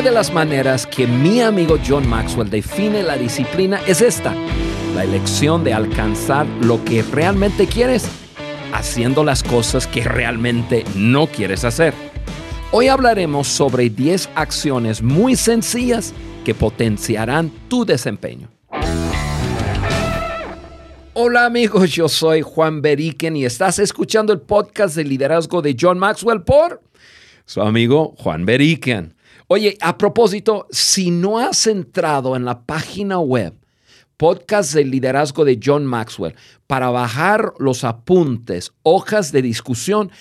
una de las maneras que mi amigo John Maxwell define la disciplina es esta, la elección de alcanzar lo que realmente quieres, haciendo las cosas que realmente no quieres hacer. Hoy hablaremos sobre 10 acciones muy sencillas que potenciarán tu desempeño. Hola amigos, yo soy Juan Beriken y estás escuchando el podcast de liderazgo de John Maxwell por su amigo Juan Beriken. Oye, a propósito, si no has entrado en la página web podcast de liderazgo de John Maxwell para bajar los apuntes, hojas de discusión,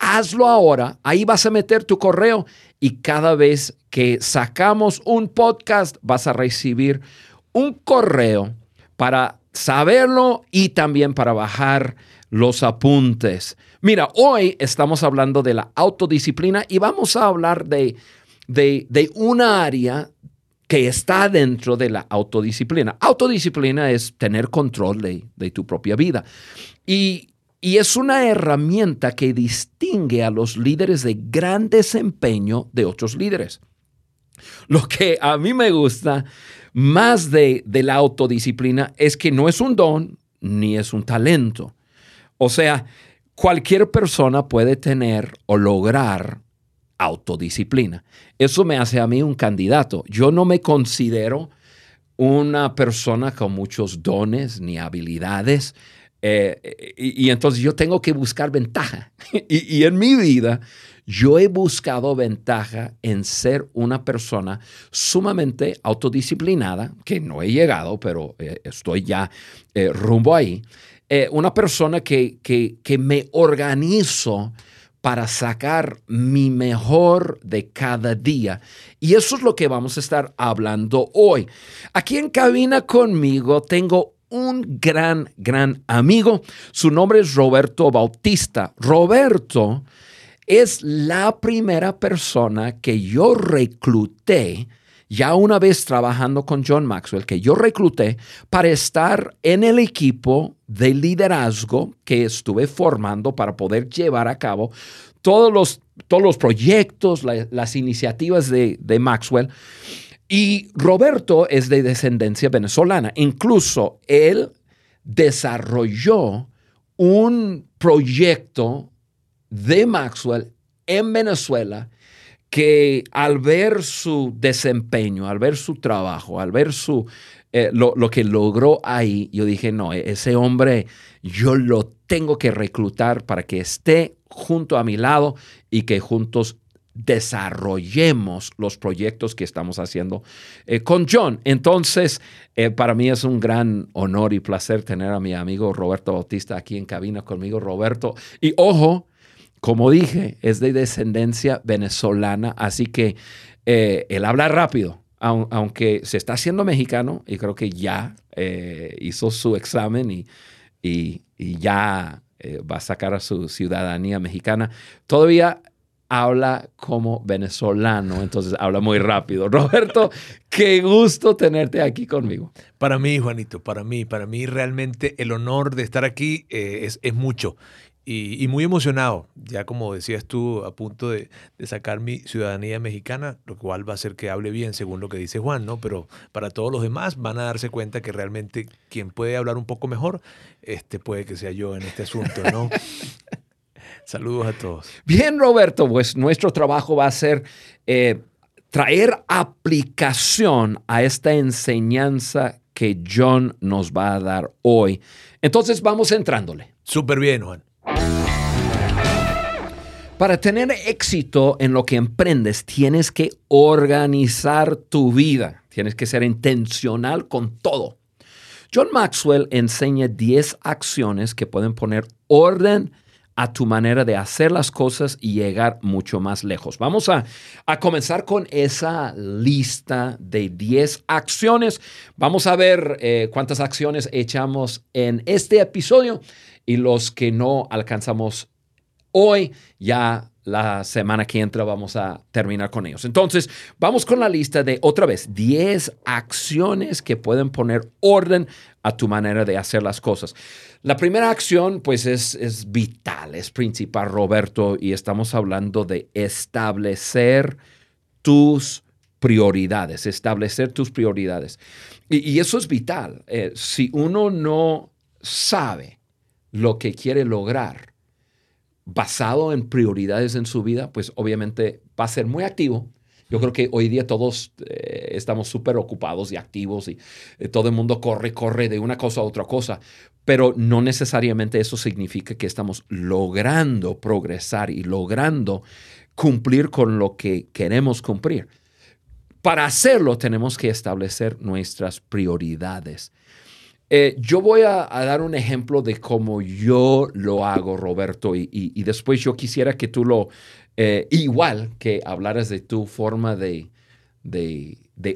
hazlo ahora. Ahí vas a meter tu correo y cada vez que sacamos un podcast vas a recibir un correo para saberlo y también para bajar los apuntes. Mira, hoy estamos hablando de la autodisciplina y vamos a hablar de, de, de una área que está dentro de la autodisciplina. Autodisciplina es tener control de, de tu propia vida. Y, y es una herramienta que distingue a los líderes de gran desempeño de otros líderes. Lo que a mí me gusta más de, de la autodisciplina es que no es un don ni es un talento. O sea, cualquier persona puede tener o lograr autodisciplina. Eso me hace a mí un candidato. Yo no me considero una persona con muchos dones ni habilidades. Eh, y, entonces yo tengo que buscar ventaja. y, en mi vida yo he buscado ventaja en ser una persona sumamente autodisciplinada, que no he llegado, pero eh, estoy ya eh, rumbo ahí. Una persona que, que, que me organizo para sacar mi mejor de cada día. Y eso es lo que vamos a estar hablando hoy. Aquí en cabina conmigo tengo un gran, gran amigo. Su nombre es Roberto Bautista. Roberto es la primera persona que yo recluté, ya una vez trabajando con John Maxwell, que yo recluté para estar en el equipo de liderazgo que estuve formando para poder llevar a cabo todos los, todos los proyectos, las iniciativas de, de Maxwell. Y Roberto es de descendencia venezolana. Incluso él desarrolló un proyecto de Maxwell en Venezuela que al ver su desempeño, al ver su trabajo, al ver su, eh, lo, lo, que logró ahí, yo dije, no, ese hombre yo lo tengo que reclutar para que esté junto a mi lado y que juntos desarrollemos los proyectos que estamos haciendo eh, con John. Entonces, eh, para mí es un gran honor y placer tener a mi amigo Roberto Bautista aquí en cabina conmigo. Roberto, y ojo, como dije, es de descendencia venezolana, así que eh, él habla rápido, aunque se está haciendo mexicano y creo que ya eh, hizo su examen y, y, ya eh, va a sacar a su ciudadanía mexicana. Todavía habla como venezolano, entonces habla muy rápido. Roberto, qué gusto tenerte aquí conmigo. Para mí, Juanito, para mí, para mí realmente el honor de estar aquí es, es, mucho. Y, muy emocionado, ya como decías tú, a punto de, sacar mi ciudadanía mexicana, lo cual va a hacer que hable bien según lo que dice Juan, ¿no? Pero para todos los demás van a darse cuenta que realmente quien puede hablar un poco mejor, este puede que sea yo en este asunto, ¿no? Saludos a todos. Bien, Roberto, pues nuestro trabajo va a ser eh, traer aplicación a esta enseñanza que John nos va a dar hoy. Entonces vamos entrándole. Súper bien, Juan. Para tener éxito en lo que emprendes, tienes que organizar tu vida. Tienes que ser intencional con todo. John Maxwell enseña 10 acciones que pueden poner orden a tu manera de hacer las cosas y llegar mucho más lejos. Vamos a, comenzar con esa lista de 10 acciones. Vamos a ver eh, cuántas acciones echamos en este episodio y los que no alcanzamos hoy, ya la semana que entra vamos a terminar con ellos. Entonces, vamos con la lista de otra vez 10 acciones que pueden poner orden a tu manera de hacer las cosas. La primera acción, pues, es, es vital, es principal, Roberto, y estamos hablando de establecer tus prioridades, establecer tus prioridades. Y, eso es vital. Eh, si uno no sabe lo que quiere lograr basado en prioridades en su vida, pues obviamente va a ser muy activo. Yo creo que hoy día todos eh, estamos súper ocupados y activos y eh, todo el mundo corre, corre de una cosa a otra cosa, pero no necesariamente eso significa que estamos logrando progresar y logrando cumplir con lo que queremos cumplir. Para hacerlo tenemos que establecer nuestras prioridades. Eh, yo voy a, dar un ejemplo de cómo yo lo hago, Roberto, y, después yo quisiera que tú lo, eh, igual que hablaras de tu forma de,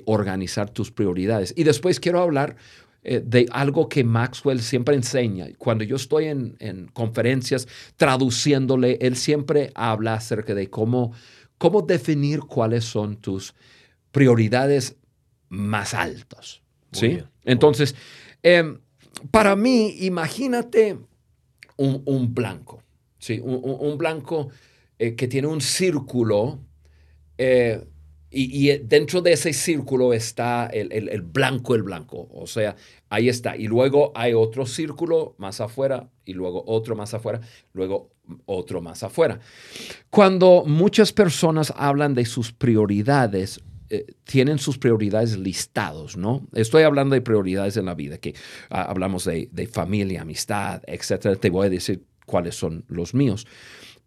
organizar tus prioridades. Y después quiero hablar eh, de algo que Maxwell siempre enseña. Cuando yo estoy en, en, conferencias traduciéndole, él siempre habla acerca de cómo, cómo definir cuáles son tus prioridades más altos. ¿sí? Entonces, em, para mí, imagínate un, blanco, ¿sí? un, blanco eh, que tiene un círculo eh, y, dentro de ese círculo está el, blanco, el blanco. O sea, ahí está. Y luego hay otro círculo más afuera y luego otro más afuera, luego otro más afuera. Cuando muchas personas hablan de sus prioridades, eh, tienen sus prioridades listados, ¿no? Estoy hablando de prioridades en la vida, que ah, hablamos de, familia, amistad, etcétera. Te voy a decir cuáles son los míos.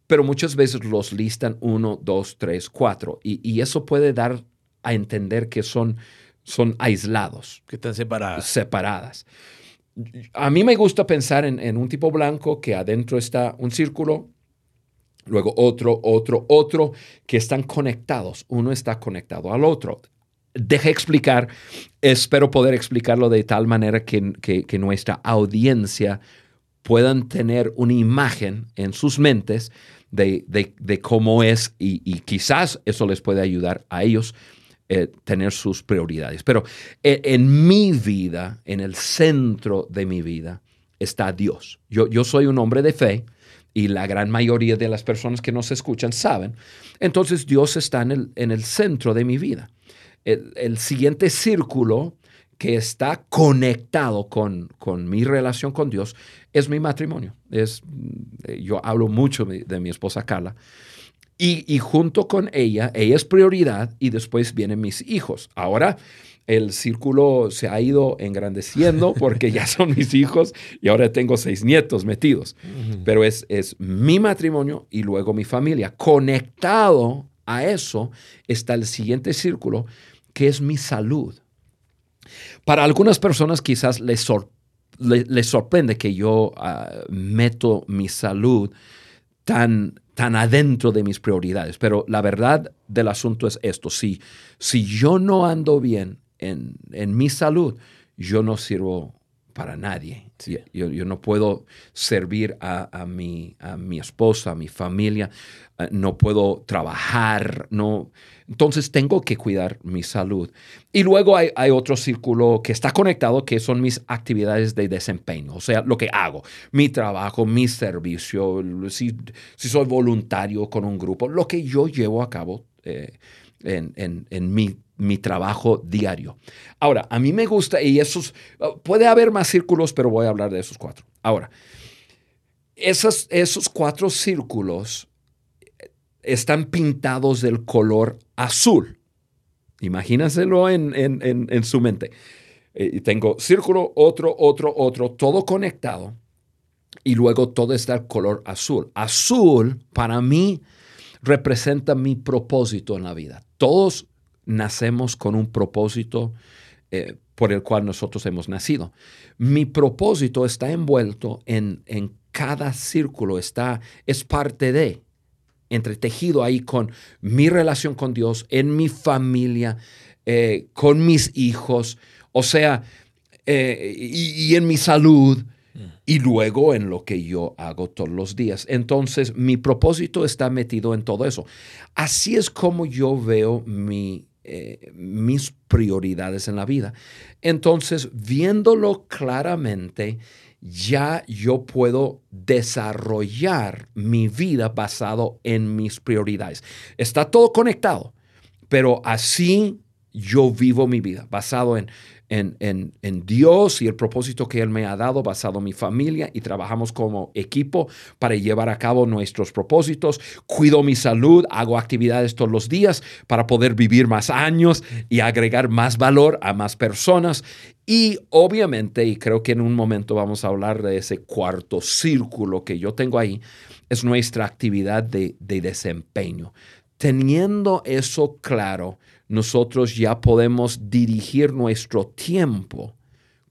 Pero muchas veces los listan uno, dos, tres, cuatro. Y, eso puede dar a entender que son, son aislados. Que están separadas. Separadas. A mí me gusta pensar en, en un tipo blanco que adentro está un círculo luego otro, otro, otro, que están conectados. Uno está conectado al otro. Deja explicar, espero poder explicarlo de tal manera que, que, nuestra audiencia puedan tener una imagen en sus mentes de, de, cómo es y, quizás eso les puede ayudar a ellos eh, tener sus prioridades. Pero eh, en mi vida, en el centro de mi vida, está Dios. Yo, yo soy un hombre de fe y la gran mayoría de las personas que nos escuchan saben, entonces Dios está en el, en el centro de mi vida. El, siguiente círculo que está conectado con, con, mi relación con Dios es mi matrimonio. Es, eh, yo hablo mucho de, mi esposa Carla. Y, y, junto con ella, ella es prioridad y después vienen mis hijos. Ahora, el círculo se ha ido engrandeciendo porque ya son mis hijos y ahora tengo seis nietos metidos. Pero es, es mi matrimonio y luego mi familia. Conectado a eso está el siguiente círculo, que es mi salud. Para algunas personas quizás les, sorprende que yo ah, meto mi salud tan, tan adentro de mis prioridades, pero la verdad del asunto es esto, si, si yo no ando bien en, mi salud, yo no sirvo para nadie. Yo, no puedo servir a, mi, a mi esposa, a mi familia, eh, no puedo trabajar, no. Entonces tengo que cuidar mi salud. Y luego hay, otro círculo que está conectado, que son mis actividades de desempeño, o sea, lo que hago, mi trabajo, mi servicio, si, soy voluntario con un grupo, lo que yo llevo a cabo eh, en, en, en mi mi trabajo diario. Ahora, a mí me gusta, y esos, puede haber más círculos, pero voy a hablar de esos cuatro. Ahora, esos, esos cuatro círculos están pintados del color azul. Imagínenselo en, en, su mente. Eh, y tengo círculo, otro, otro, otro, todo conectado. Y luego todo está el color azul. Azul, para mí, representa mi propósito en la vida. Todos nacemos con un propósito eh, por el cual nosotros hemos nacido. Mi propósito está envuelto en, en cada círculo, está, es parte de, entretejido ahí con mi relación con Dios, en mi familia, eh, con mis hijos, o sea, eh, y, en mi salud y luego en lo que yo hago todos los días. Entonces, mi propósito está metido en todo eso. Así es como yo veo mi, eh, mis prioridades en la vida. Entonces, viéndolo claramente, ya yo puedo desarrollar mi vida basado en mis prioridades. Está todo conectado, pero así yo vivo mi vida basado en, en, en, Dios y el propósito que Él me ha dado, basado en mi familia y trabajamos como equipo para llevar a cabo nuestros propósitos. Cuido mi salud, hago actividades todos los días para poder vivir más años y agregar más valor a más personas. Y obviamente, y creo que en un momento vamos a hablar de ese cuarto círculo que yo tengo ahí, es nuestra actividad de, de desempeño. Teniendo eso claro, nosotros ya podemos dirigir nuestro tiempo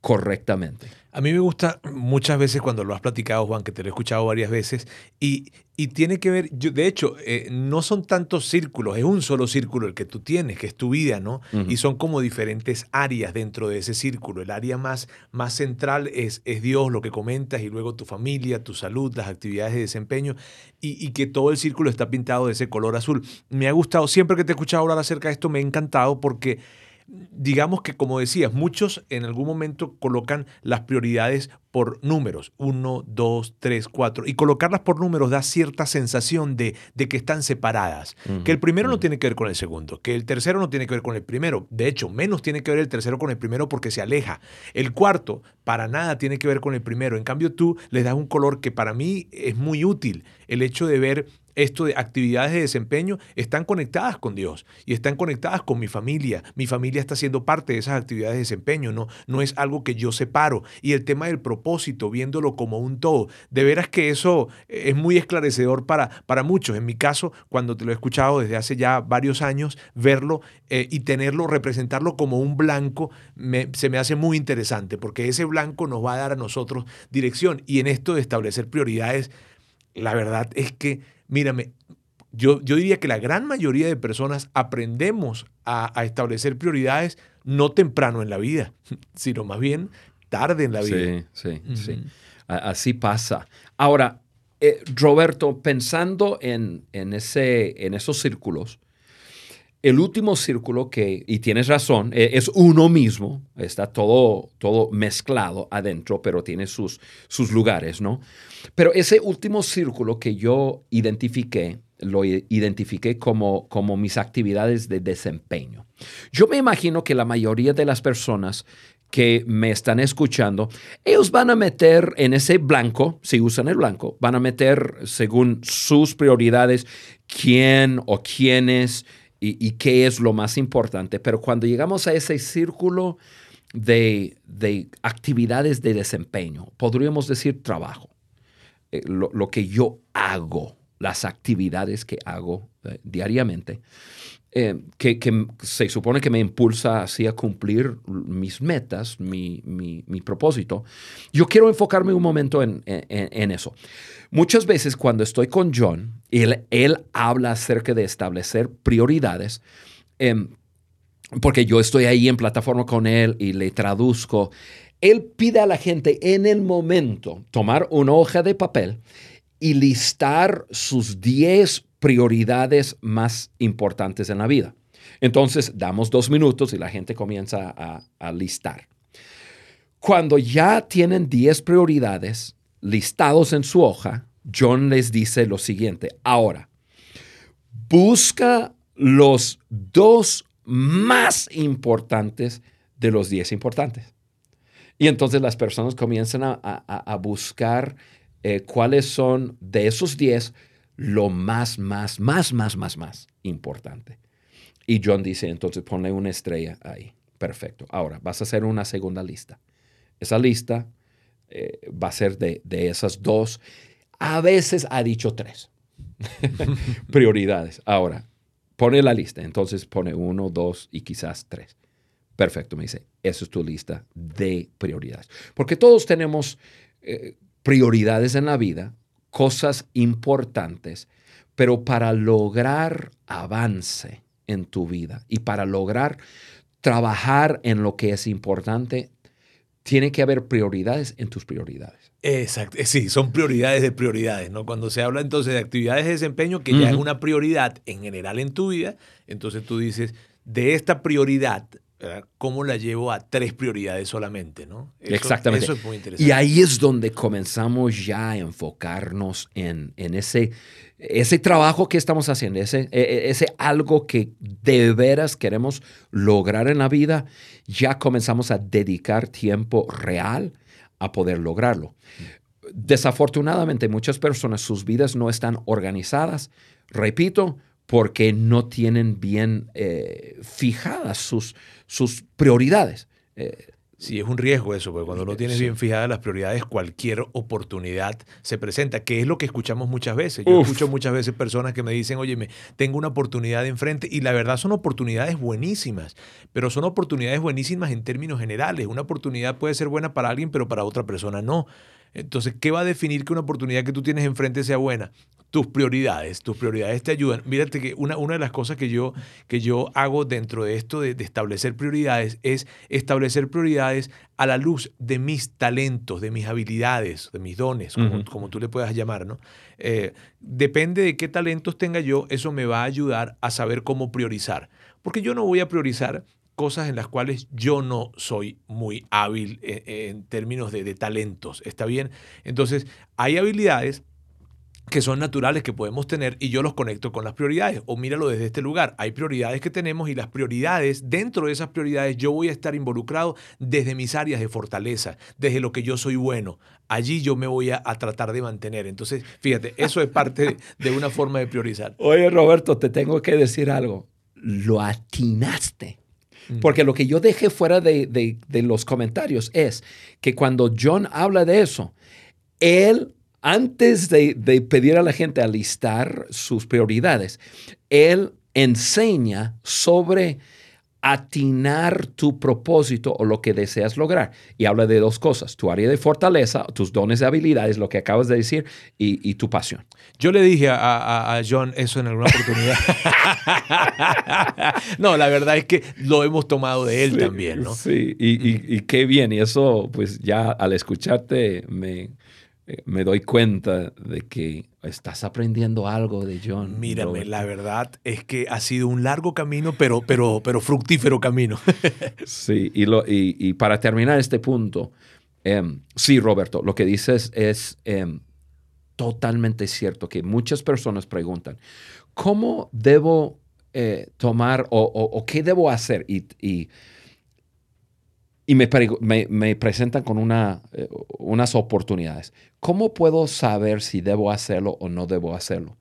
correctamente. A mí me gusta muchas veces cuando lo has platicado, Juan, que te lo he escuchado varias veces, y, tiene que ver, yo, de hecho, eh, no son tantos círculos, es un solo círculo el que tú tienes, que es tu vida, ¿no? Y son como diferentes áreas dentro de ese círculo. El área más, más central es, es Dios, lo que comentas, y luego tu familia, tu salud, las actividades de desempeño, y, y que todo el círculo está pintado de ese color azul. Me ha gustado, siempre que te he escuchado hablar acerca de esto, me ha encantado porque digamos que como decías, muchos en algún momento colocan las prioridades por números, uno, dos, tres, cuatro, y colocarlas por números da cierta sensación de, de que están separadas, que el primero no tiene que ver con el segundo, que el tercero no tiene que ver con el primero, de hecho, menos tiene que ver el tercero con el primero porque se aleja, el cuarto para nada tiene que ver con el primero, en cambio tú le das un color que para mí es muy útil, el hecho de ver esto de actividades de desempeño están conectadas con Dios y están conectadas con mi familia. Mi familia está siendo parte de esas actividades de desempeño, no, no es algo que yo separo. Y el tema del propósito, viéndolo como un todo, de veras que eso es muy esclarecedor para, para muchos. En mi caso, cuando te lo he escuchado desde hace ya varios años, verlo eh, y tenerlo, representarlo como un blanco, se me hace muy interesante porque ese blanco nos va a dar a nosotros dirección. Y en esto de establecer prioridades, la verdad es que Mírame, yo, yo diría que la gran mayoría de personas aprendemos a, establecer prioridades no temprano en la vida, sino más bien tarde en la vida. Sí, sí, sí. Así pasa. Ahora, eh, Roberto, pensando en, en, ese, en esos círculos, el último círculo que, y tienes razón, e, es uno mismo, está todo, todo mezclado adentro, pero tiene sus, sus lugares, ¿no? Pero ese último círculo que yo identifiqué, lo identifiqué como, como mis actividades de desempeño. Yo me imagino que la mayoría de las personas que me están escuchando, ellos van a meter en ese blanco, si usan el blanco, van a meter según sus prioridades quién o quiénes y, qué es lo más importante. Pero cuando llegamos a ese círculo de, actividades de desempeño, podríamos decir trabajo, eh, lo, que yo hago, las actividades que hago eh, diariamente, eh, que, se supone que me impulsa así a cumplir mis metas, mi, propósito, yo quiero enfocarme un momento en, eso. Muchas veces cuando estoy con John, él, él habla acerca de establecer prioridades, em, porque yo estoy ahí en plataforma con él y le traduzco. Él pide a la gente en el momento tomar una hoja de papel y listar sus 10 prioridades más importantes en la vida. Entonces, damos dos minutos y la gente comienza a, listar. Cuando ya tienen 10 prioridades listados en su hoja, John les dice lo siguiente. Ahora, busca los dos más importantes de los 10 importantes. Y entonces las personas comienzan a, buscar eh, cuáles son de esos 10 lo más, más, más, más, más, más importante. Y John dice, entonces ponle una estrella ahí. Perfecto. Ahora, vas a hacer una segunda lista. Esa lista eh, va a ser de, esas dos. A veces ha dicho tres prioridades. Ahora, pone la lista. Entonces pone uno, dos y quizás tres. Perfecto, me dice, esa es tu lista de prioridades. Porque todos tenemos eh, prioridades en la vida cosas importantes, pero para lograr avance en tu vida y para lograr trabajar en lo que es importante, tiene que haber prioridades en tus prioridades. Exacto, eh, sí, son prioridades de prioridades, ¿no? Cuando se habla entonces de actividades de desempeño, que ya es una prioridad en general en tu vida, entonces tú dices, de esta prioridad ¿cómo la llevo a tres prioridades solamente? ¿no? Exactamente. Eso es muy interesante. Y ahí es donde comenzamos ya a enfocarnos en, en ese, ese trabajo que estamos haciendo, ese, e, e, ese algo que de veras queremos lograr en la vida, ya comenzamos a dedicar tiempo real a poder lograrlo. Desafortunadamente, muchas personas, sus vidas no están organizadas, repito, porque no tienen bien eh, fijadas sus, sus prioridades. Eh, sí, es un riesgo eso, porque cuando no tienes bien fijadas las prioridades, cualquier oportunidad se presenta, que es lo que escuchamos muchas veces. Yo escucho muchas veces personas que me dicen, oye, me, tengo una oportunidad enfrente, y la verdad son oportunidades buenísimas, pero son oportunidades buenísimas en términos generales. Una oportunidad puede ser buena para alguien, pero para otra persona no. Entonces, ¿qué va a definir que una oportunidad que tú tienes enfrente sea buena? Tus prioridades. Tus prioridades te ayudan. Mírate que una, una de las cosas que yo, que yo hago dentro de esto de, establecer prioridades es establecer prioridades a la luz de mis talentos, de mis habilidades, de mis dones, como, tú le puedas llamar, ¿no? Eh, depende de qué talentos tenga yo, eso me va a ayudar a saber cómo priorizar. Porque yo no voy a priorizar cosas en las cuales yo no soy muy hábil en, términos de, talentos. ¿Está bien? Entonces, hay habilidades que son naturales que podemos tener y yo los conecto con las prioridades. O míralo desde este lugar. Hay prioridades que tenemos y las prioridades, dentro de esas prioridades, yo voy a estar involucrado desde mis áreas de fortaleza, desde lo que yo soy bueno. Allí yo me voy a, tratar de mantener. Entonces, fíjate, eso es parte de una forma de priorizar. Oye, Roberto, te tengo que decir algo. Lo atinaste. Porque lo que yo dejé fuera de, los comentarios es que cuando John habla de eso, él, antes de, de pedir a la gente a listar sus prioridades, él enseña sobre atinar tu propósito o lo que deseas lograr. Y habla de dos cosas, tu área de fortaleza, tus dones de habilidades, lo que acabas de decir, y, tu pasión. Yo le dije a, John eso en alguna oportunidad. no, la verdad es que lo hemos tomado de él también, ¿no? Sí, y, y qué bien, y eso pues ya al escucharte me me doy cuenta de que estás aprendiendo algo de John. Mírame, la verdad es que ha sido un largo camino, pero, pero, pero fructífero camino. sí, y, lo, y, para terminar este punto, em, sí, Roberto, lo que dices es em, totalmente cierto, que muchas personas preguntan, ¿cómo debo eh, tomar o, qué debo hacer? y y me, me, presentan con una, eh, unas oportunidades. ¿Cómo puedo saber si debo hacerlo o no debo hacerlo?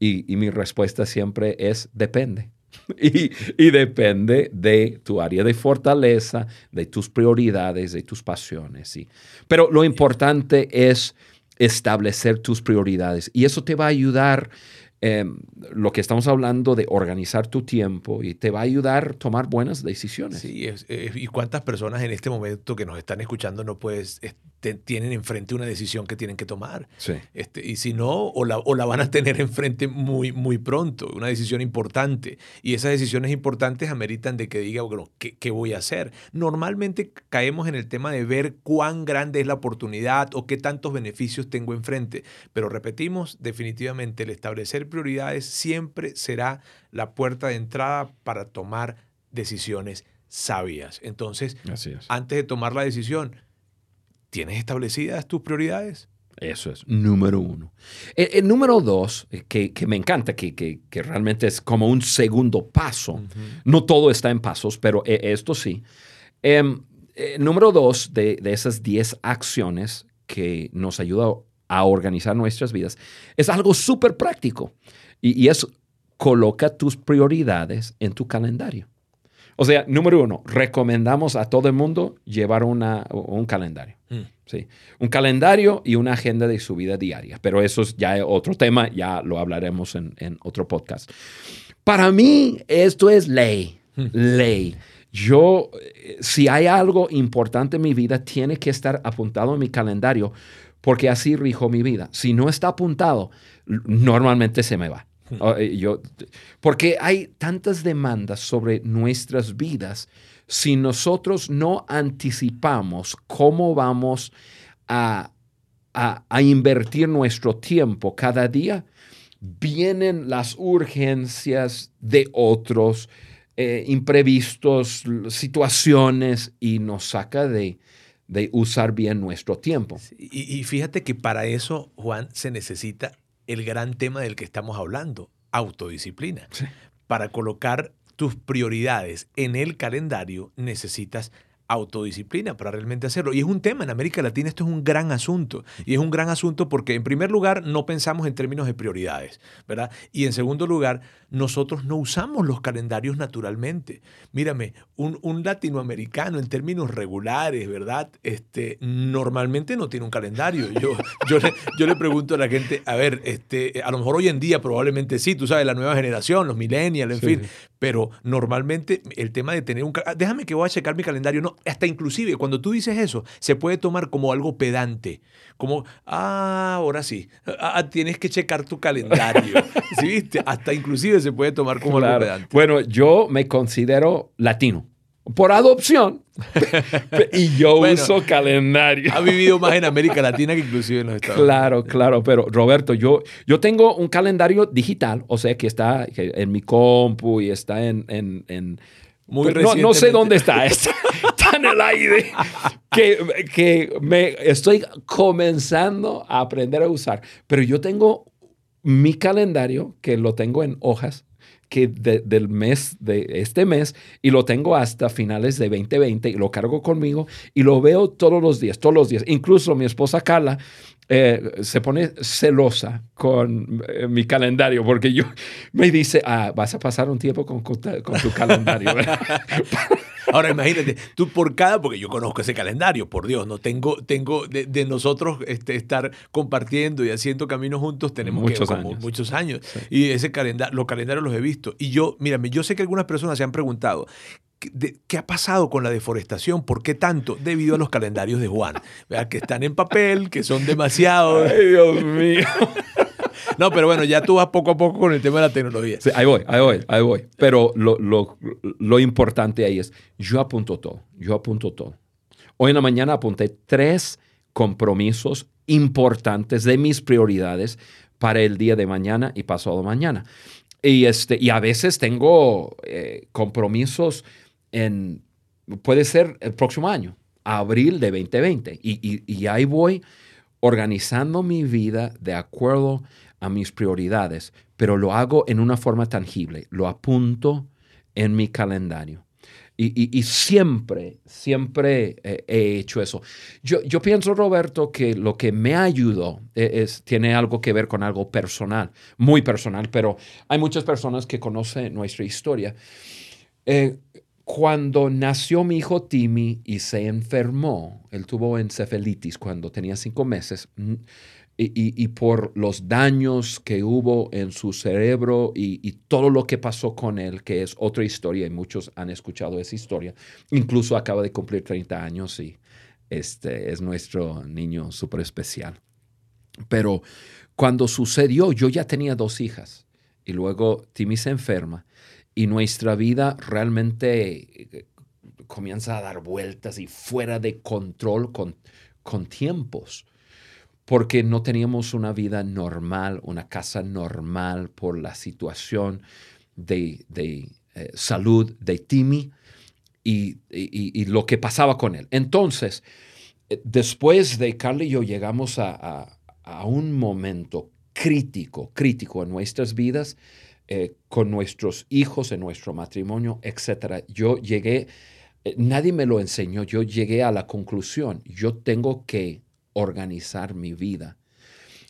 Y, mi respuesta siempre es depende. Y, y, depende de tu área de fortaleza, de tus prioridades, de tus pasiones. ¿sí? Pero lo importante es establecer tus prioridades y eso te va a ayudar Em, lo que estamos hablando de organizar tu tiempo y te va a ayudar a tomar buenas decisiones. Sí, y cuántas personas en este momento que nos están escuchando no puedes, tienen enfrente una decisión que tienen que tomar. Sí. Este, y si no, o la, o la van a tener enfrente muy, muy pronto, una decisión importante. Y esas decisiones importantes ameritan de que diga, bueno, ¿qué, ¿qué voy a hacer? Normalmente caemos en el tema de ver cuán grande es la oportunidad o qué tantos beneficios tengo enfrente. Pero repetimos, definitivamente el establecer prioridades siempre será la puerta de entrada para tomar decisiones sabias. Entonces, antes de tomar la decisión, ¿tienes establecidas tus prioridades? Eso es, número uno. El, número dos, eh, que, me encanta, que, que, realmente es como un segundo paso. No todo está en pasos, pero eh, esto sí. Em, eh, número dos de, de esas 10 acciones que nos ayuda a organizar nuestras vidas, es algo súper práctico y, es coloca tus prioridades en tu calendario. O sea, número uno, recomendamos a todo el mundo llevar una, un calendario. Mm. ¿sí? Un calendario y una agenda de su vida diaria. Pero eso es ya otro tema, ya lo hablaremos en, en otro podcast. Para mí, esto es ley. Mm. Ley. Yo, eh, si hay algo importante en mi vida, tiene que estar apuntado en mi calendario porque así rijo mi vida. Si no está apuntado, normalmente se me va. Eh, yo, porque hay tantas demandas sobre nuestras vidas. Si nosotros no anticipamos cómo vamos a, a, invertir nuestro tiempo cada día, vienen las urgencias de otros, eh, imprevistos, situaciones y nos saca de, de usar bien nuestro tiempo. Y, y, fíjate que para eso, Juan, se necesita el gran tema del que estamos hablando, autodisciplina. Sí. Para colocar tus prioridades en el calendario necesitas autodisciplina para realmente hacerlo. Y es un tema, en América Latina esto es un gran asunto. Y es un gran asunto porque en primer lugar no pensamos en términos de prioridades, ¿verdad? Y en segundo lugar, nosotros no usamos los calendarios naturalmente. Mírame, un, un latinoamericano en términos regulares, ¿verdad? Este, normalmente no tiene un calendario. Yo, yo, le, yo le pregunto a la gente, a ver, este, a lo mejor hoy en día probablemente sí, tú sabes, la nueva generación, los millennials, en sí, fin, pero normalmente el tema de tener un... Déjame que voy a checar mi calendario. No, hasta inclusive cuando tú dices eso, se puede tomar como algo pedante, como, ah, ahora sí, ah, tienes que checar tu calendario, ¿sí viste? Hasta inclusive se puede tomar como claro. algo pedante. Bueno, yo me considero latino. Por adopción. y yo bueno, uso calendario. Ha vivido más en América Latina que inclusive en los Estados Claro, Unidos. claro. Pero Roberto, yo, yo tengo un calendario digital, o sea, que está en mi compu y está en, en, en muy no, no, sé dónde está, está, está en el aire, que, que me estoy comenzando a aprender a usar. Pero yo tengo mi calendario, que lo tengo en hojas, que de, del mes, de este mes, y lo tengo hasta finales de 2020, y lo cargo conmigo, y lo veo todos los días, todos los días. Incluso mi esposa Carla eh, se pone celosa con eh, mi calendario porque yo me dice, ah, vas a pasar un tiempo con, con, tu calendario. Ahora imagínate, tú por cada, porque yo conozco ese calendario, por Dios, no tengo, tengo de, de nosotros este, estar compartiendo y haciendo caminos juntos, tenemos muchos que, años. muchos años. Sí. Y ese calendario, los calendarios los he visto. Y yo, mírame, yo sé que algunas personas se han preguntado, ¿Qué ha pasado con la deforestación? ¿Por qué tanto? Debido a los calendarios de Juan, ¿verdad? que están en papel, que son demasiados. Ay, Dios mío. No, pero bueno, ya tú vas poco a poco con el tema de la tecnología. Sí, ahí voy, ahí voy, ahí voy. Pero lo, lo, lo importante ahí es, yo apunto todo, yo apunto todo. Hoy en la mañana apunté tres compromisos importantes de mis prioridades para el día de mañana y pasado mañana. Y, este, y a veces tengo eh, compromisos en, puede ser el próximo año, abril de 2020. Y, y, y, ahí voy organizando mi vida de acuerdo a mis prioridades, pero lo hago en una forma tangible, lo apunto en mi calendario. Y, siempre, siempre eh, he hecho eso. Yo, yo, pienso, Roberto, que lo que me ayudó es, es, tiene algo que ver con algo personal, muy personal, pero hay muchas personas que conocen nuestra historia. Eh, cuando nació mi hijo Timmy y se enfermó, él tuvo encefalitis cuando tenía cinco meses, y, y, por los daños que hubo en su cerebro y, todo lo que pasó con él, que es otra historia y muchos han escuchado esa historia. Incluso acaba de cumplir 30 años y este es nuestro niño súper especial. Pero cuando sucedió, yo ya tenía dos hijas y luego Timmy se enferma y nuestra vida realmente comienza a dar vueltas y fuera de control con, con tiempos porque no teníamos una vida normal, una casa normal por la situación de, eh, salud de Timmy y, lo que pasaba con él. Entonces, eh, después de Carly y yo llegamos a, un momento crítico, crítico en nuestras vidas, eh, con nuestros hijos, en nuestro matrimonio, etc. Yo llegué, nadie me lo enseñó, yo llegué a la conclusión, yo tengo que organizar mi vida.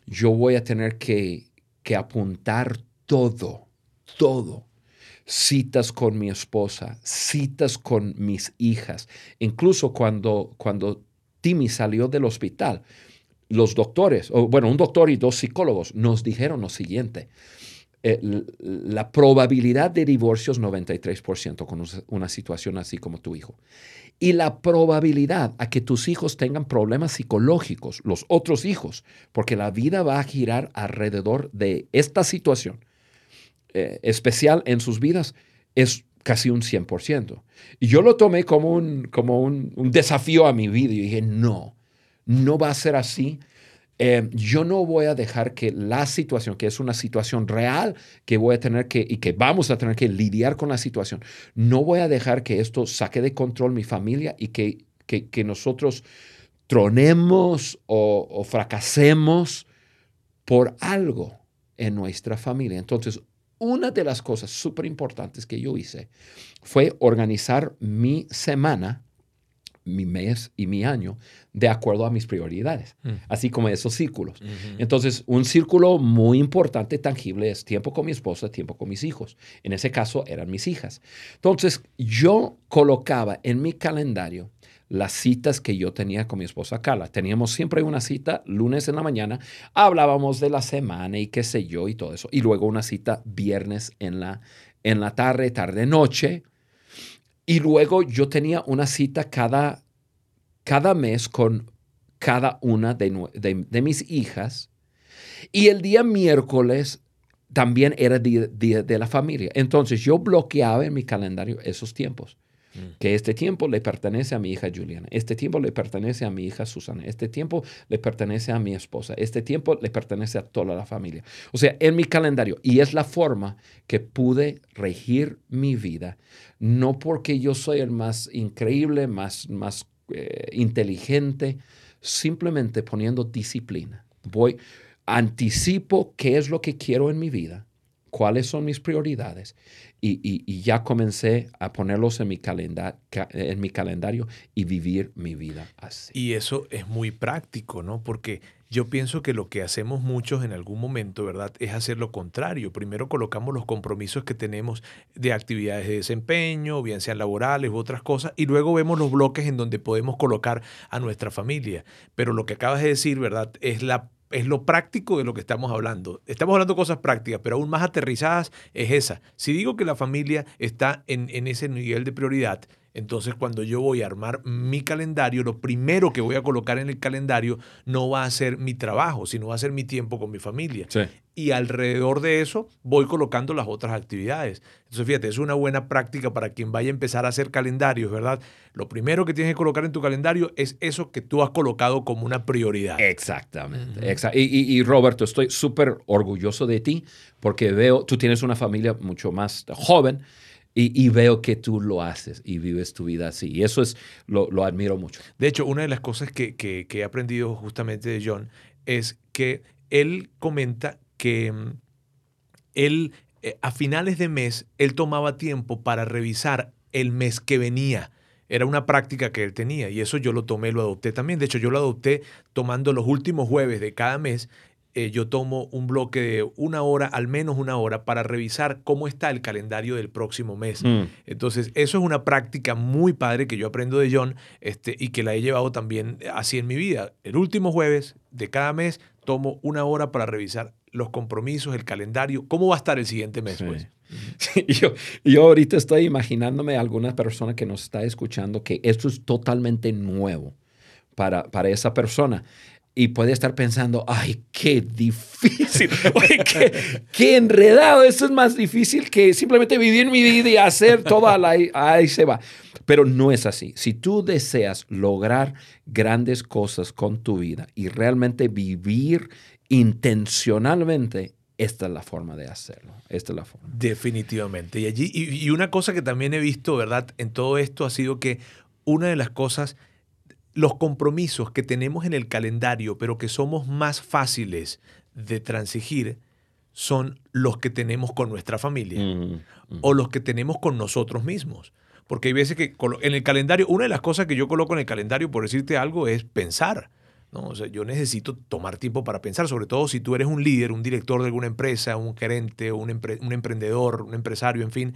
Yo voy a tener que, que apuntar todo, todo. Citas con mi esposa, citas con mis hijas. Incluso cuando, cuando Timmy salió del hospital, los doctores, o bueno, un doctor y dos psicólogos nos dijeron lo siguiente. Eh, la probabilidad de divorcio es 93% con una situación así como tu hijo. Y la probabilidad a que tus hijos tengan problemas psicológicos, los otros hijos, porque la vida va a girar alrededor de esta situación eh, especial en sus vidas, es casi un 100%. Y yo lo tomé como un, como un, un desafío a mi vida y dije, no, no va a ser así. Eh, yo no voy a dejar que la situación, que es una situación real, que voy a tener que, y que vamos a tener que lidiar con la situación, no voy a dejar que esto saque de control mi familia y que, que, nosotros tronemos o, o fracasemos por algo en nuestra familia. Entonces, una de las cosas súper importantes que yo hice fue organizar mi semana mi mes y mi año de acuerdo a mis prioridades, mm. así como esos círculos. Entonces, un círculo muy importante, tangible, es tiempo con mi esposa, tiempo con mis hijos. En ese caso, eran mis hijas. Entonces, yo colocaba en mi calendario las citas que yo tenía con mi esposa Carla. Teníamos siempre una cita lunes en la mañana, hablábamos de la semana y qué sé yo y todo eso. Y luego una cita viernes en la, en la tarde, tarde, noche y luego yo tenía una cita cada, cada mes con cada una de, mis hijas. Y el día miércoles también era día, de la familia. Entonces yo bloqueaba en mi calendario esos tiempos. Mm. Que este tiempo le pertenece a mi hija Juliana, este tiempo le pertenece a mi hija Susana, este tiempo le pertenece a mi esposa, este tiempo le pertenece a toda la familia. O sea, en mi calendario. Y es la forma que pude regir mi vida, no porque yo soy el más increíble, más, más eh, inteligente, simplemente poniendo disciplina. Voy, anticipo qué es lo que quiero en mi vida, cuáles son mis prioridades y, ya comencé a ponerlos en mi, en mi calendario y vivir mi vida así. Y eso es muy práctico, ¿no? Porque yo pienso que lo que hacemos muchos en algún momento, ¿verdad? Es hacer lo contrario. Primero colocamos los compromisos que tenemos de actividades de desempeño, bien sean laborales u otras cosas, y luego vemos los bloques en donde podemos colocar a nuestra familia. Pero lo que acabas de decir, ¿verdad? Es la es lo práctico de lo que estamos hablando. Estamos hablando de cosas prácticas, pero aún más aterrizadas es esa. Si digo que la familia está en, en ese nivel de prioridad, entonces, cuando yo voy a armar mi calendario, lo primero que voy a colocar en el calendario no va a ser mi trabajo, sino va a ser mi tiempo con mi familia. Y alrededor de eso voy colocando las otras actividades. Entonces, fíjate, es una buena práctica para quien vaya a empezar a hacer calendarios, ¿verdad? Lo primero que tienes que colocar en tu calendario es eso que tú has colocado como una prioridad. Exactamente. y, y, Roberto, estoy súper orgulloso de ti porque veo, tú tienes una familia mucho más joven y, veo que tú lo haces y vives tu vida así. Y eso es, lo, admiro mucho. De hecho, una de las cosas que, que, he aprendido justamente de John es que él comenta que mm, él, eh, a finales de mes, él tomaba tiempo para revisar el mes que venía. Era una práctica que él tenía y eso yo lo tomé, lo adopté también. De hecho, yo lo adopté tomando los últimos jueves de cada mes eh, yo tomo un bloque de una hora, al menos una hora, para revisar cómo está el calendario del próximo mes. Mm. Entonces, eso es una práctica muy padre que yo aprendo de John este, y que la he llevado también así en mi vida. El último jueves de cada mes tomo una hora para revisar los compromisos, el calendario, cómo va a estar el siguiente mes. Pues? yo, yo ahorita estoy imaginándome a alguna persona que nos está escuchando que esto es totalmente nuevo para, para esa persona y puede estar pensando, ay, qué difícil, qué, enredado, eso es más difícil que simplemente vivir mi vida y hacer toda la... Ahí se va. Pero no es así. Si tú deseas lograr grandes cosas con tu vida y realmente vivir intencionalmente, esta es la forma de hacerlo. Esta es la forma. Definitivamente. Y, allí, y una cosa que también he visto, ¿verdad? En todo esto ha sido que una de las cosas los compromisos que tenemos en el calendario, pero que somos más fáciles de transigir, son los que tenemos con nuestra familia o los que tenemos con nosotros mismos. Porque hay veces que en el calendario, una de las cosas que yo coloco en el calendario, por decirte algo, es pensar. ¿no? O sea, yo necesito tomar tiempo para pensar, sobre todo si tú eres un líder, un director de alguna empresa, un gerente, un, un emprendedor, un empresario, en fin.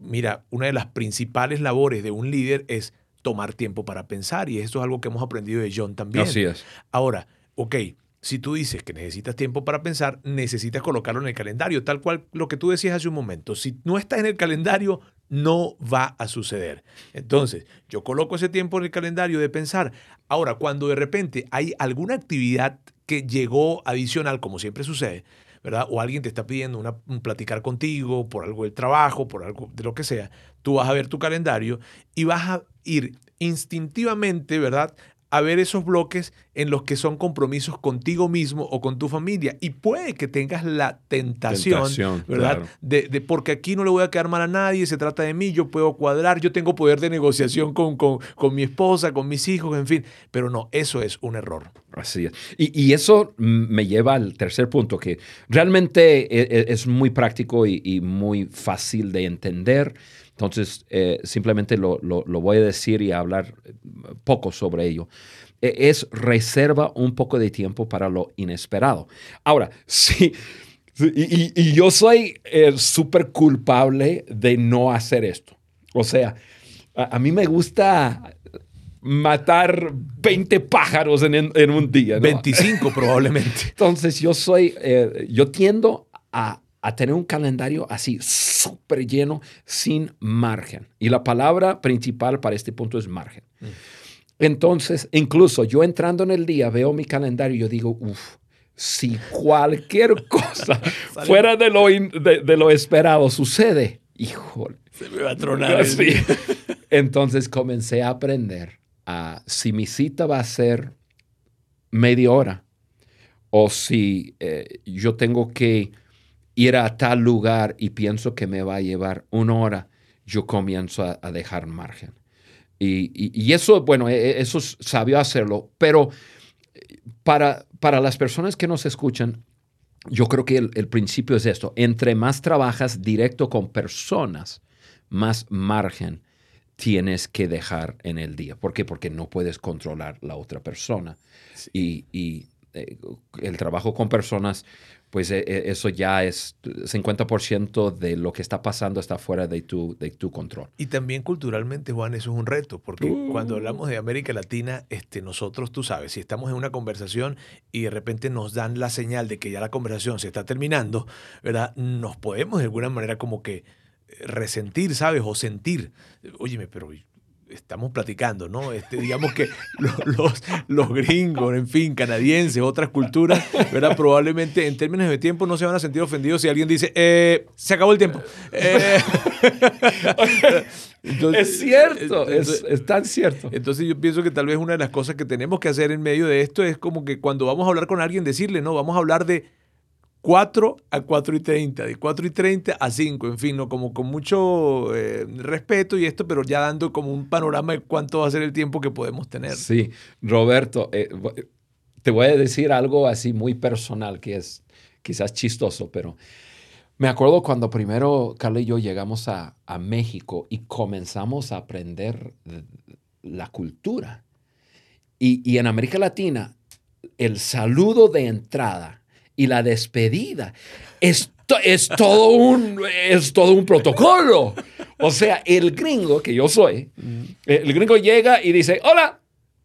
Mira, una de las principales labores de un líder es tomar tiempo para pensar y esto es algo que hemos aprendido de John también. Así es. Ahora, ok, si tú dices que necesitas tiempo para pensar, necesitas colocarlo en el calendario, tal cual lo que tú decías hace un momento. Si no está en el calendario, no va a suceder. Entonces, yo coloco ese tiempo en el calendario de pensar. Ahora, cuando de repente hay alguna actividad que llegó adicional, como siempre sucede, ¿verdad? O alguien te está pidiendo una, un platicar contigo por algo del trabajo, por algo de lo que sea, tú vas a ver tu calendario y vas a ir instintivamente, ¿verdad? Haber esos bloques en los que son compromisos contigo mismo o con tu familia. Y puede que tengas la tentación, ¿verdad? De, porque aquí no le voy a quedar mal a nadie, se trata de mí, yo puedo cuadrar, yo tengo poder de negociación con, con, con mi esposa, con mis hijos, en fin. Pero no, eso es un error. Así es. Y, eso me lleva al tercer punto, que realmente e, e, es, muy práctico y, muy fácil de entender. Entonces, eh, simplemente lo, lo, voy a decir y hablar poco sobre ello. E, es reserva un poco de tiempo para lo inesperado. Ahora, sí, y, yo soy eh, súper culpable de no hacer esto. O sea, a, mí me gusta matar 20 pájaros en, un día. 25 probablemente. Entonces yo soy, eh, yo tiendo a, tener un calendario así súper lleno, sin margen. Y la palabra principal para este punto es margen. Mm. Entonces, incluso yo entrando en el día, veo mi calendario y yo digo, uff, si cualquier cosa fuera de lo, de, lo esperado sucede, híjole. Se me va a tronar. Entonces comencé a aprender a si mi cita va a ser media hora o si eh, yo tengo que ir a tal lugar y pienso que me va a llevar una hora, yo comienzo a dejar margen. Y, eso, bueno, e, e, eso es sabio hacerlo, pero para, para las personas que nos escuchan, yo creo que el, principio es esto, entre más trabajas directo con personas, más margen tienes que dejar en el día. ¿Por qué? Porque no puedes controlar la otra persona. Y, y eh, el trabajo con personas pues eh, eh, eso ya es 50% de lo que está pasando está fuera de tu, de tu control. Y también culturalmente, Juan, eso es un reto, porque uh. cuando hablamos de América Latina, este, nosotros, tú sabes, si estamos en una conversación y de repente nos dan la señal de que ya la conversación se está terminando, ¿verdad? Nos podemos de alguna manera como que resentir, ¿sabes? O sentir, óyeme, pero estamos platicando, ¿no? Este, digamos que los, los, gringos, en fin, canadienses, otras culturas, ¿verdad? Probablemente en términos de tiempo no se van a sentir ofendidos si alguien dice, eh, se acabó el tiempo. Eh, es cierto, es, es, tan cierto. Entonces yo pienso que tal vez una de las cosas que tenemos que hacer en medio de esto es como que cuando vamos a hablar con alguien, decirle, no, vamos a hablar de 4 a 4 y 30, de 4 y 30 a 5, en fin, ¿no? como con mucho eh, respeto y esto, pero ya dando como un panorama de cuánto va a ser el tiempo que podemos tener. Sí, Roberto, eh, te voy a decir algo así muy personal que es quizás chistoso, pero me acuerdo cuando primero Carla y yo llegamos a, a México y comenzamos a aprender la cultura. Y, y en América Latina, el saludo de entrada y la despedida. Es, es, todo un, es todo un protocolo. O sea, el gringo, que yo soy, el gringo llega y dice, hola.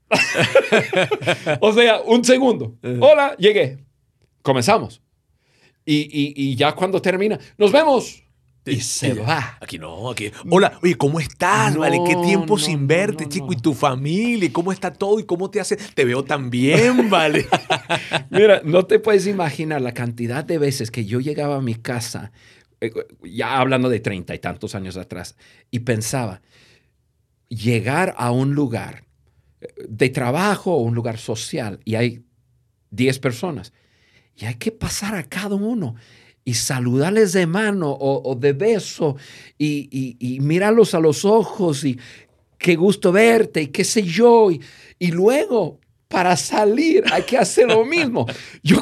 o sea, un segundo. Hola, llegué. Comenzamos. Y, y, ya cuando termina, nos vemos. Y se va. Aquí no, aquí. Hola, oye, ¿cómo estás? vale, qué tiempo sin verte, chico. ¿Y tu familia? ¿Cómo está todo? ¿Y cómo te hace? Te veo tan bien, vale. Mira, no te puedes imaginar la cantidad de veces que yo llegaba a mi casa, eh, ya hablando de treinta y tantos años atrás, y pensaba, llegar a un lugar eh, de trabajo o un lugar social y hay diez personas y hay que pasar a cada uno y saludarles de mano o, de beso y, y, mirarlos a los ojos y qué gusto verte y qué sé yo. Y, luego para salir hay que hacer lo mismo. Yo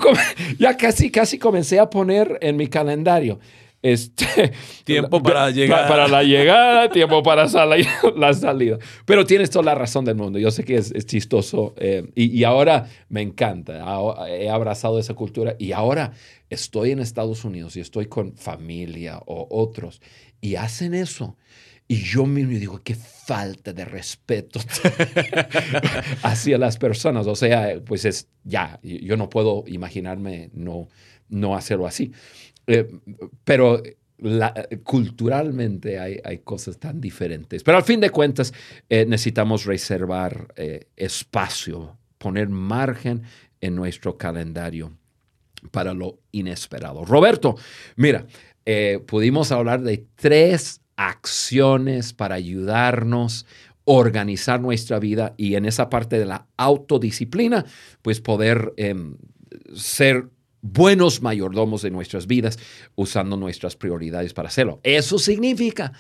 ya casi, casi comencé a poner en mi calendario. Este, tiempo para llegar. Para la llegada, tiempo para salir, la salida. Pero tienes toda la razón del mundo. Yo sé que es, chistoso eh, y, y, ahora me encanta. He abrazado esa cultura y ahora estoy en Estados Unidos y estoy con familia o otros y hacen eso. Y yo mismo digo, qué falta de respeto hacia las personas. O sea, pues es ya, yo no puedo imaginarme no, no hacerlo así. Eh, pero culturalmente hay, hay, cosas tan diferentes. Pero al fin de cuentas eh, necesitamos reservar eh, espacio, poner margen en nuestro calendario para lo inesperado. Roberto, mira, pudimos hablar de tres acciones para ayudarnos organizar nuestra vida y en esa parte de la autodisciplina, pues poder em, ser buenos mayordomos de nuestras vidas usando nuestras prioridades para hacerlo. Eso significa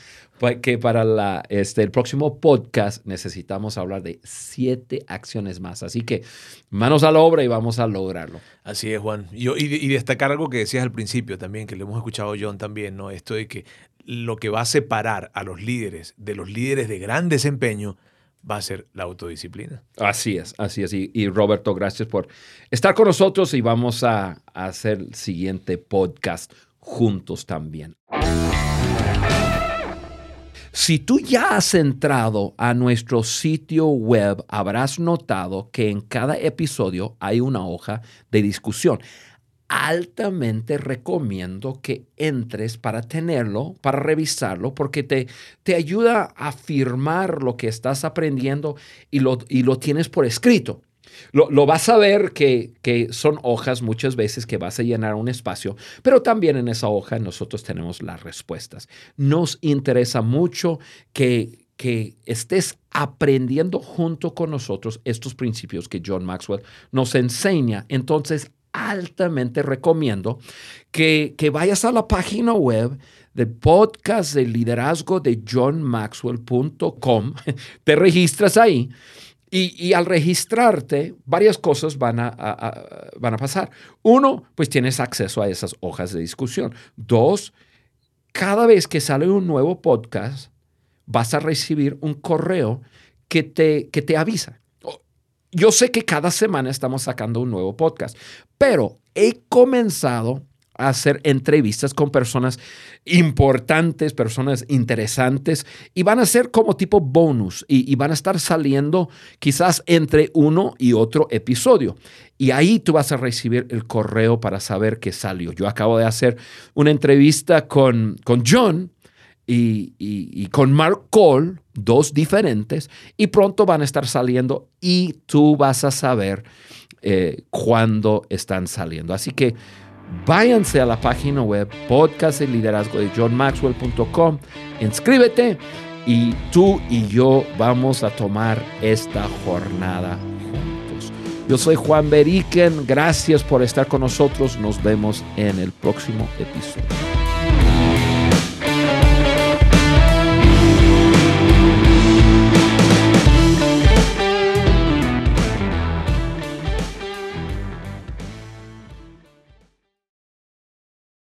que para este, el próximo podcast necesitamos hablar de siete acciones más. Así que manos a la obra y vamos a lograrlo. Así es, Juan. y, y, destacar algo que decías al principio también, que lo hemos escuchado John también, ¿no? Esto de que lo que va a separar a los líderes de los líderes de gran desempeño va a ser la autodisciplina. Así es, así es. Y, Roberto, gracias por estar con nosotros y vamos a, hacer el siguiente podcast juntos también. Si tú ya has entrado a nuestro sitio web, habrás notado que en cada episodio hay una hoja de discusión altamente recomiendo que entres para tenerlo, para revisarlo, porque te, te ayuda a afirmar lo que estás aprendiendo y lo, y lo tienes por escrito. Lo, vas a ver que, que, son hojas muchas veces que vas a llenar un espacio, pero también en esa hoja nosotros tenemos las respuestas. Nos interesa mucho que, que estés aprendiendo junto con nosotros estos principios que John Maxwell nos enseña. Entonces, altamente recomiendo que, vayas a la página web del podcast de liderazgo de johnmaxwell.com, te registras ahí y, al registrarte varias cosas van a, van a pasar. Uno, pues tienes acceso a esas hojas de discusión. Dos, cada vez que sale un nuevo podcast, vas a recibir un correo que te, que te avisa yo sé que cada semana estamos sacando un nuevo podcast, pero he comenzado a hacer entrevistas con personas importantes, personas interesantes, y van a ser como tipo bonus, y, van a estar saliendo quizás entre uno y otro episodio. Y ahí tú vas a recibir el correo para saber que salió. Yo acabo de hacer una entrevista con, con John, y, con Mark Cole, dos diferentes, y pronto van a estar saliendo y tú vas a saber eh, cuándo están saliendo. Así que váyanse a la página web podcast de liderazgo de johnmaxwell.com, inscríbete y tú y yo vamos a tomar esta jornada juntos. Yo soy Juan Beriken, gracias por estar con nosotros, nos vemos en el próximo episodio.